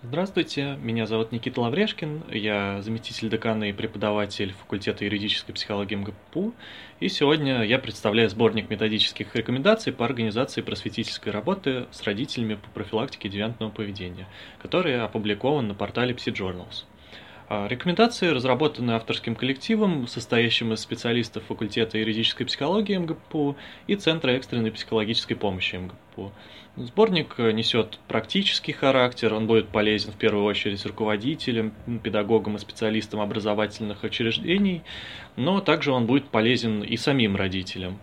Здравствуйте, меня зовут Никита Лаврешкин, я заместитель декана и преподаватель факультета юридической психологии МГПУ, и сегодня я представляю сборник методических рекомендаций по организации просветительской работы с родителями по профилактике девиантного поведения, который опубликован на портале PsyJournals. А, рекомендации разработаны авторским коллективом, состоящим из специалистов факультета юридической психологии МГПУ и Центра экстренной психологической помощи МГПУ. Сборник несет практический характер, он будет полезен в первую очередь руководителям, педагогам и специалистам образовательных учреждений, но также он будет полезен и самим родителям.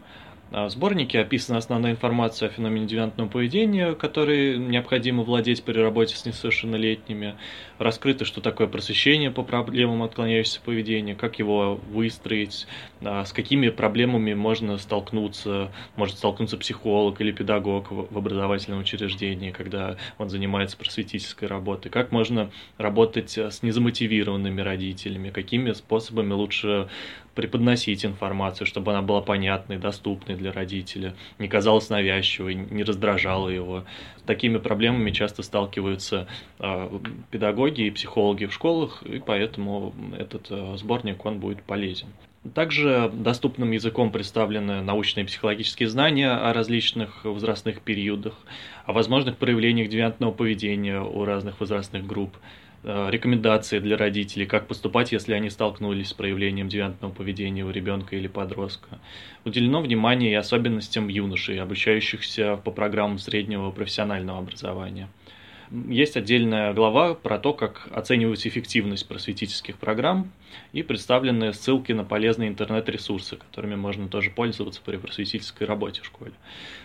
А в сборнике описана основная информация о феномене девиантного поведения, который необходимо владеть при работе с несовершеннолетними. Раскрыто, что такое просвещение по проблемам отклоняющегося поведения, как его выстроить, а, с какими проблемами можно столкнуться, может столкнуться психолог или педагог в образовательном учреждении, когда он занимается просветительской работой, как можно работать с незамотивированными родителями, какими способами лучше преподносить информацию, чтобы она была понятной, доступной для родителя, не казалась навязчивой, не раздражала его. С такими проблемами часто сталкиваются э, педагоги и психологи в школах, и поэтому этот э, сборник он будет полезен. Также доступным языком представлены научные и психологические знания о различных возрастных периодах, о возможных проявлениях девиантного поведения у разных возрастных групп, Э, рекомендации для родителей, как поступать, если они столкнулись с проявлением девиантного поведения у ребенка или подростка. Уделено внимание и особенностям юношей, обучающихся по программам среднего профессионального образования. Есть отдельная глава про то, как оценивать эффективность просветительских программ и представлены ссылки на полезные интернет-ресурсы, которыми можно тоже пользоваться при просветительской работе в школе.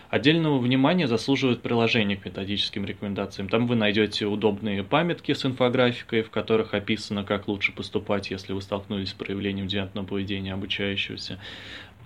Отдельного внимания заслуживают приложения к методическим рекомендациям. Там вы найдете удобные памятки с инфографикой, в которых описано, как лучше поступать, если вы столкнулись с проявлением девиантного поведения обучающегося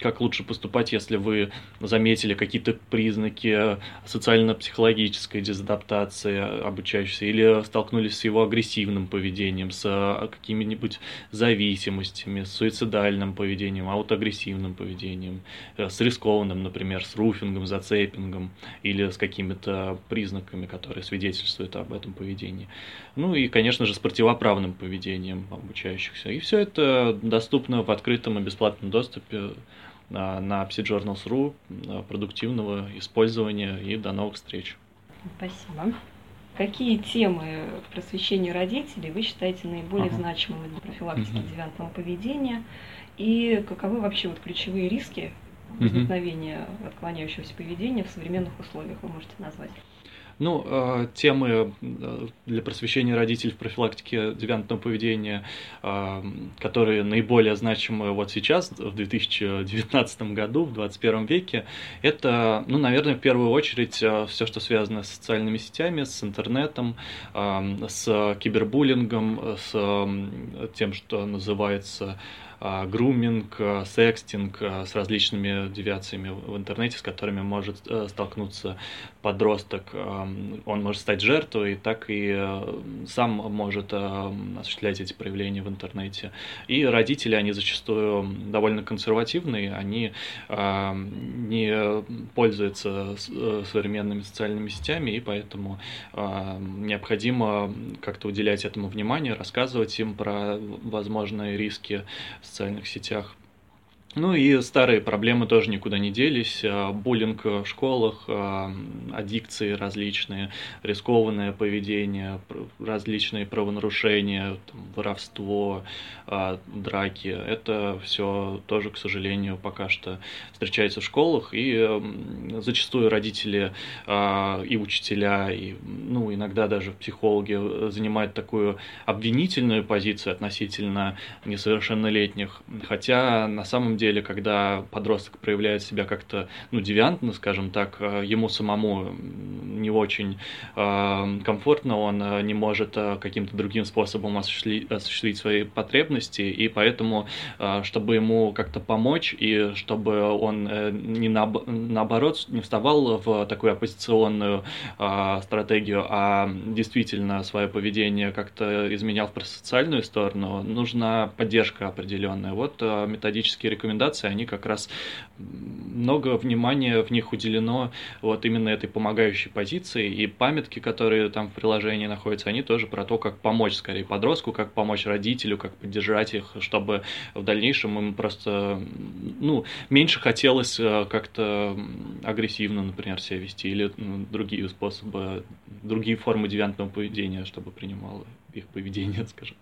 как лучше поступать, если вы заметили какие-то признаки социально-психологической дезадаптации обучающейся, или столкнулись с его агрессивным поведением, с а, какими-нибудь зависимостями, с суицидальным поведением, аутоагрессивным поведением, э, с рискованным, например, с руфингом, зацепингом, или с какими-то признаками, которые свидетельствуют об этом поведении. Ну и, конечно же, с противоправным поведением обучающихся. И все это доступно в открытом и бесплатном доступе на PsyJournals.ru продуктивного использования и до новых встреч. Спасибо. Какие темы просвещения родителей вы считаете наиболее ага. значимыми для профилактики угу. девиантного поведения? И каковы вообще вот ключевые риски возникновения угу. отклоняющегося поведения в современных условиях вы можете назвать? Ну, э, темы э, для просвещения родителей в профилактике девиантного поведения, э, которые наиболее значимы вот сейчас, в 2019 году, в 21 веке, это, ну, наверное, в первую очередь все, что связано с социальными сетями, с интернетом, с кибербуллингом, с тем, что называется груминг, секстинг с различными девиациями в интернете, с которыми может столкнуться подросток. Он может стать жертвой, так и э, сам может осуществлять эти проявления в интернете. И родители, они зачастую довольно консервативные, они не пользуются э, современными социальными сетями, и поэтому необходимо как-то уделять этому внимание, рассказывать им про возможные риски социальных сетях. Ну и старые проблемы тоже никуда не делись. А, буллинг в школах, а, аддикции различные, рискованное поведение, различные правонарушения, там, воровство, а, драки. Это все тоже, к сожалению, пока что встречается в школах. И зачастую родители и учителя, и ну, иногда даже психологи занимают такую обвинительную позицию относительно несовершеннолетних. Хотя на самом деле деле, когда подросток проявляет себя как-то, ну, девиантно, скажем так, э, ему самому не очень э, комфортно, он э, не может каким-то другим способом осуществить, осуществить свои потребности, и поэтому, чтобы ему как-то помочь, и чтобы он не на, наоборот не вставал в такую оппозиционную стратегию, а действительно свое поведение как-то изменял в просоциальную сторону, нужна поддержка определенная. Вот методические рекомендации рекомендации, они как раз много внимания в них уделено вот именно этой помогающей позиции, и памятки, которые там в приложении находятся, они тоже про то, как помочь скорее подростку, как помочь родителю, как поддержать их, чтобы в дальнейшем им просто, ну, меньше хотелось э, как-то агрессивно, например, себя вести, или ну, другие способы, другие формы девиантного поведения, чтобы принимало их поведение, скажем.